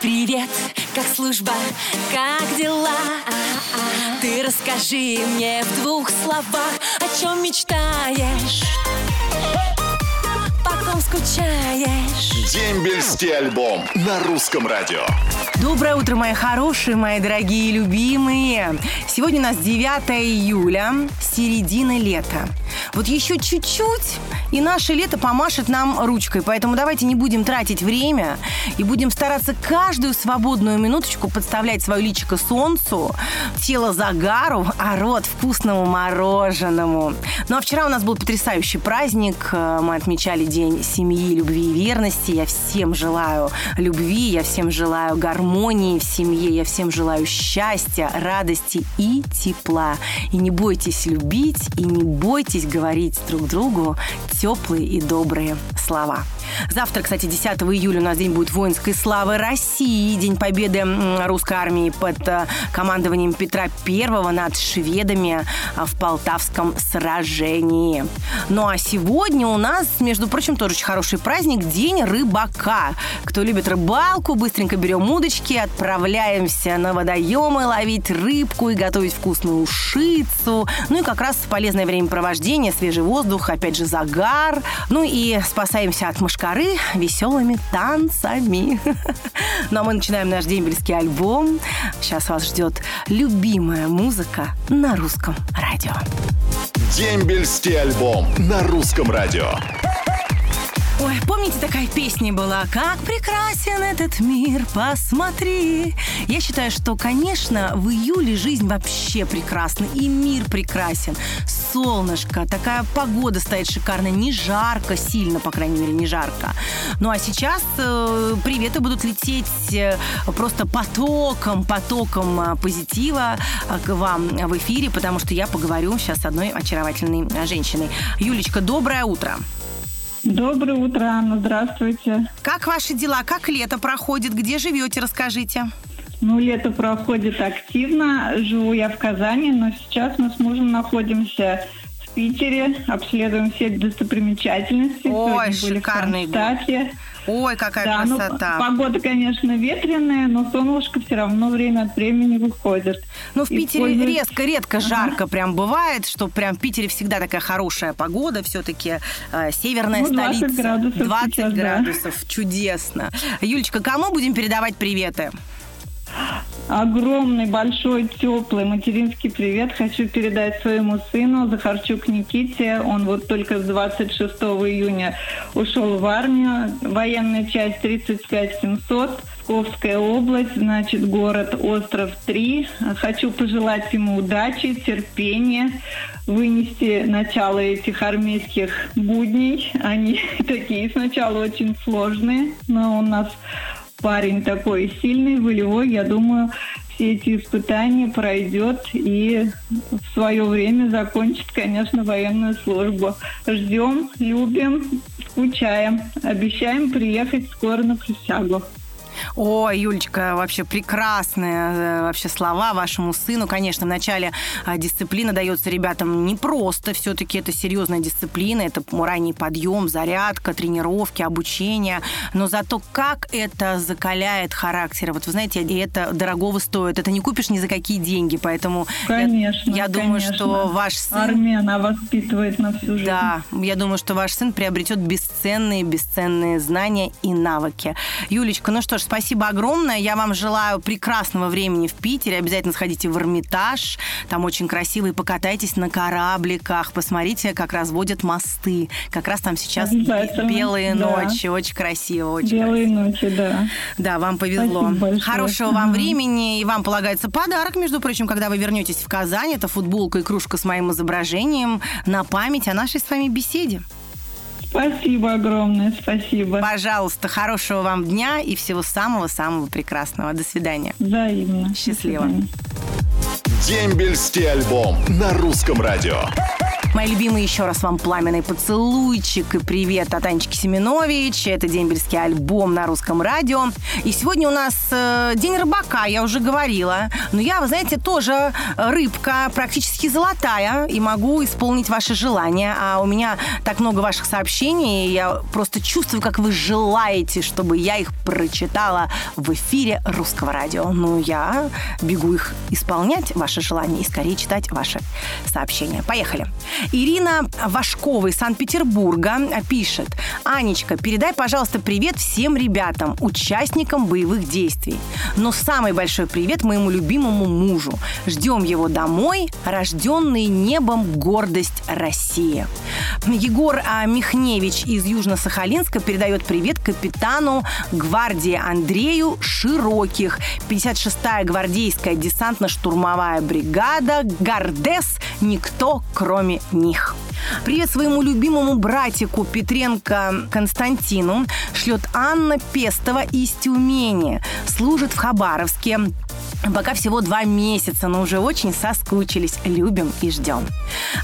Привет, как служба, как дела? Ты расскажи мне в двух словах, о чем мечтаешь, потом скучаешь. Дембельский альбом на русском радио. Доброе утро, мои хорошие, мои дорогие и любимые. Сегодня у нас 9 июля, середина лета. Вот еще чуть-чуть, и наше лето помашет нам ручкой. Поэтому давайте не будем тратить время и будем стараться каждую свободную минуточку подставлять свое личико солнцу, тело загару, а рот вкусному мороженому. Ну а вчера у нас был потрясающий праздник. Мы отмечали День семьи, любви и верности. Я всем желаю любви, я всем желаю гармонии в семье, я всем желаю счастья, радости и тепла. И не бойтесь любить, и не бойтесь говорить друг другу теплые и добрые слова. Завтра, кстати, 10 июля у нас день будет воинской славы России, День победы русской армии под э, командованием Петра I над шведами э, в Полтавском сражении. Ну а сегодня у нас, между прочим, тоже очень хороший праздник, День рыбака. Кто любит рыбалку, быстренько берем удочки, отправляемся на водоемы ловить рыбку и готовить вкусную ушицу. Ну и как раз полезное времяпровождение, свежий воздух, опять же загар. Ну и спасаемся от мышка коры веселыми танцами. Ну а мы начинаем наш дембельский альбом. Сейчас вас ждет любимая музыка на русском радио. Дембельский альбом на русском радио. Ой, помните, такая песня была «Как прекрасен этот мир, посмотри». Я считаю, что, конечно, в июле жизнь вообще прекрасна, и мир прекрасен. Солнышко, такая погода стоит шикарная, не жарко сильно, по крайней мере, не жарко. Ну а сейчас э, приветы будут лететь э, просто потоком, потоком э, позитива э, к вам в эфире, потому что я поговорю сейчас с одной очаровательной женщиной. Юлечка, доброе утро. Доброе утро, Анна, здравствуйте. Как ваши дела? Как лето проходит? Где живете? Расскажите. Ну, лето проходит активно. Живу я в Казани, но сейчас мы с мужем находимся в Питере, обследуем все достопримечательности. Ой, Сегодня были шикарный. Ой, какая Да, ну, красота. погода, конечно, ветреная, но солнышко все равно время от времени выходит. Ну, в Питере пользуюсь- резко, редко жарко прям бывает, что прям в Питере всегда такая хорошая погода, все-таки э, северная Ну, 20 столица. градусов 20 сейчас, да. градусов, чудесно. Юлечка, кому будем передавать приветы? Огромный, большой, теплый материнский привет хочу передать своему сыну Захарчук Никите. Он вот только с 26 июня ушел в армию. Военная часть 35700. Псковская область, значит, город Остров 3. Хочу пожелать ему удачи, терпения, вынести начало этих армейских будней. Они такие сначала очень сложные, но у нас парень такой сильный, волевой, я думаю, все эти испытания пройдет и в свое время закончит, конечно, военную службу. Ждем, любим, скучаем. Обещаем приехать скоро на присягу. Ой, Юлечка, вообще прекрасные э, вообще слова вашему сыну. Конечно, вначале а, дисциплина дается ребятам непросто. Все-таки это серьезная дисциплина. Это ранний подъем, зарядка, тренировки, обучение. Но зато как это закаляет характер. Вот вы знаете, это дорогого стоит. Это не купишь ни за какие деньги. Поэтому я- Конечно. я, думаю, конечно. что ваш сын... Армия, она воспитывает на всю жизнь. Да, я думаю, что ваш сын приобретет бесценные, бесценные знания и навыки. Юлечка, ну что ж, спасибо огромное. Я вам желаю прекрасного времени в Питере. Обязательно сходите в Эрмитаж. Там очень красиво. И покатайтесь на корабликах. Посмотрите, как разводят мосты. Как раз там сейчас белые да. ночи. Очень красиво, очень Белые красиво. ночи, да. Да, вам повезло. Хорошего вам времени. И вам полагается подарок, между прочим, когда вы вернетесь в Казань. Это футболка и кружка с моим изображением на память о нашей с вами беседе. Спасибо огромное, спасибо. Пожалуйста, хорошего вам дня и всего самого-самого прекрасного. До свидания. Взаимно. Счастливо. Дембельский альбом на русском радио. Мои любимые, еще раз вам пламенный поцелуйчик и привет от Анечки Семенович. Это дембельский альбом на русском радио. И сегодня у нас э, День рыбака, я уже говорила. Но я, вы знаете, тоже рыбка, практически золотая, и могу исполнить ваши желания. А у меня так много ваших сообщений, и я просто чувствую, как вы желаете, чтобы я их прочитала в эфире русского радио. Ну, я бегу их исполнять, ваши желания, и скорее читать ваши сообщения. Поехали. Ирина Вашкова из Санкт-Петербурга пишет. Анечка, передай, пожалуйста, привет всем ребятам, участникам боевых действий. Но самый большой привет моему любимому мужу. Ждем его домой, рожденный небом гордость России. Егор а, Михневич из Южно-Сахалинска передает привет капитану гвардии Андрею Широких. 56-я гвардейская десантно-штурмовая бригада «Гардес» никто, кроме них. Привет своему любимому братику Петренко Константину шлет Анна Пестова из Тюмени. Служит в Хабаровске. Пока всего два месяца, но уже очень соскучились. Любим и ждем.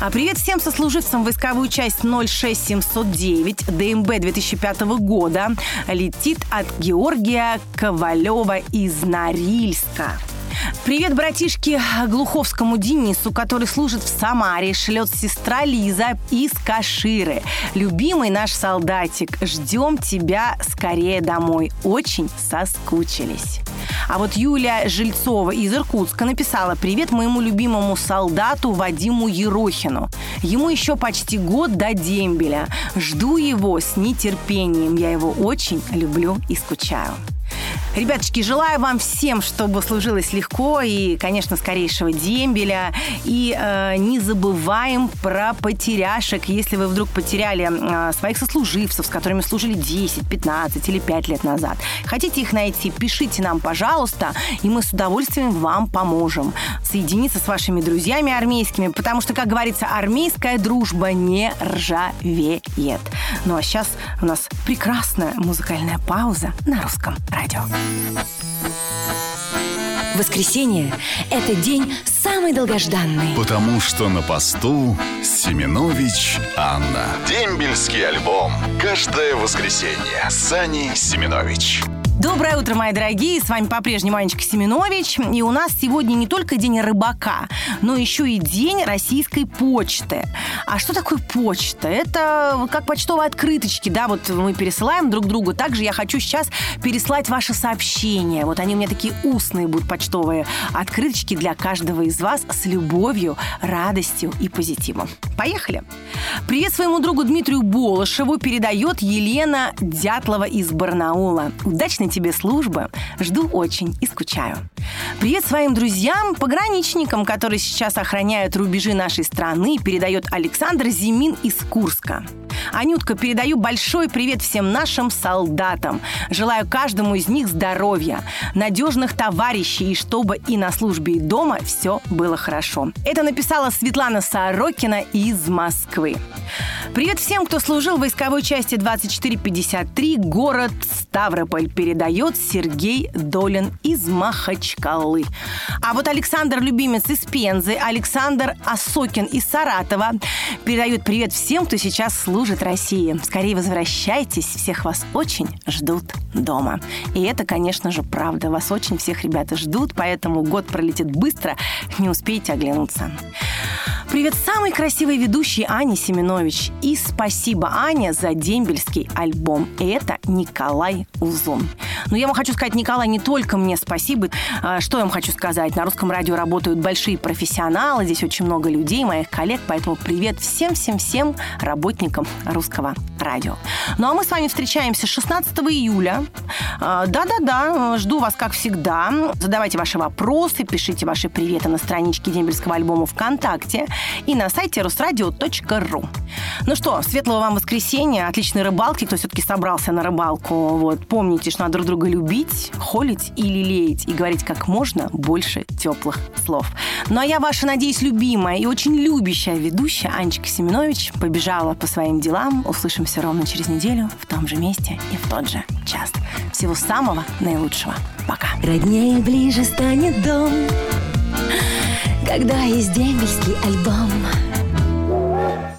А привет всем сослуживцам войсковую часть 06709 ДМБ 2005 года летит от Георгия Ковалева из Норильска. Привет, братишке Глуховскому Денису, который служит в Самаре, шлет сестра Лиза из Каширы. Любимый наш солдатик, ждем тебя скорее домой. Очень соскучились. А вот Юлия Жильцова из Иркутска написала «Привет моему любимому солдату Вадиму Ерохину. Ему еще почти год до дембеля. Жду его с нетерпением. Я его очень люблю и скучаю». Ребяточки, желаю вам всем, чтобы служилось легко и, конечно, скорейшего дембеля. И э, не забываем про потеряшек. Если вы вдруг потеряли э, своих сослуживцев, с которыми служили 10, 15 или 5 лет назад, хотите их найти, пишите нам, пожалуйста, и мы с удовольствием вам поможем соединиться с вашими друзьями армейскими, потому что, как говорится, армейская дружба не ржавеет. Ну а сейчас у нас прекрасная музыкальная пауза на русском радио. Воскресенье – это день самый долгожданный. Потому что на посту Семенович Анна. Дембельский альбом. Каждое воскресенье. Сани Семенович. Доброе утро, мои дорогие! С вами по-прежнему Анечка Семенович. И у нас сегодня не только день рыбака, но еще и день российской почты. А что такое почта? Это как почтовые открыточки, да, вот мы пересылаем друг другу. Также я хочу сейчас переслать ваши сообщения. Вот они у меня такие устные будут почтовые открыточки для каждого из вас с любовью, радостью и позитивом. Поехали! Привет своему другу Дмитрию Болышеву передает Елена Дятлова из Барнаула. Удачной тебе службы. Жду очень и скучаю. Привет своим друзьям, пограничникам, которые сейчас охраняют рубежи нашей страны, передает Александр Зимин из Курска. Анютка, передаю большой привет всем нашим солдатам. Желаю каждому из них здоровья, надежных товарищей, и чтобы и на службе, и дома все было хорошо. Это написала Светлана Сорокина из Москвы. Привет всем, кто служил в войсковой части 2453, город Ставрополь, передает Сергей Долин из Махачкалы. А вот Александр Любимец из Пензы, Александр Осокин из Саратова передает привет всем, кто сейчас служит России. Скорее возвращайтесь, всех вас очень ждут дома. И это, конечно же, правда. Вас очень всех ребята ждут, поэтому год пролетит быстро, не успеете оглянуться. Привет самой красивой ведущей Ане Семенович. И спасибо, Аня, за дембельский альбом. И это Николай Узун. Но я вам хочу сказать, Николай, не только мне спасибо. А, что я вам хочу сказать? На русском радио работают большие профессионалы. Здесь очень много людей, моих коллег. Поэтому привет всем-всем-всем работникам русского радио. Ну а мы с вами встречаемся 16 июля. А, да-да-да, жду вас как всегда. Задавайте ваши вопросы, пишите ваши приветы на страничке дембельского альбома ВКонтакте и на сайте русрадио.ру. Ну что, светлого вам воскресенья, отличной рыбалки, кто все-таки собрался на рыбалку. Вот, помните, что надо друг друга любить, холить и лелеять, и говорить как можно больше теплых слов. Ну а я ваша, надеюсь, любимая и очень любящая ведущая Анечка Семенович побежала по своим делам. Услышимся ровно через неделю в том же месте и в тот же час. Всего самого наилучшего. Пока. Роднее ближе станет дом, когда есть дембельский альбом.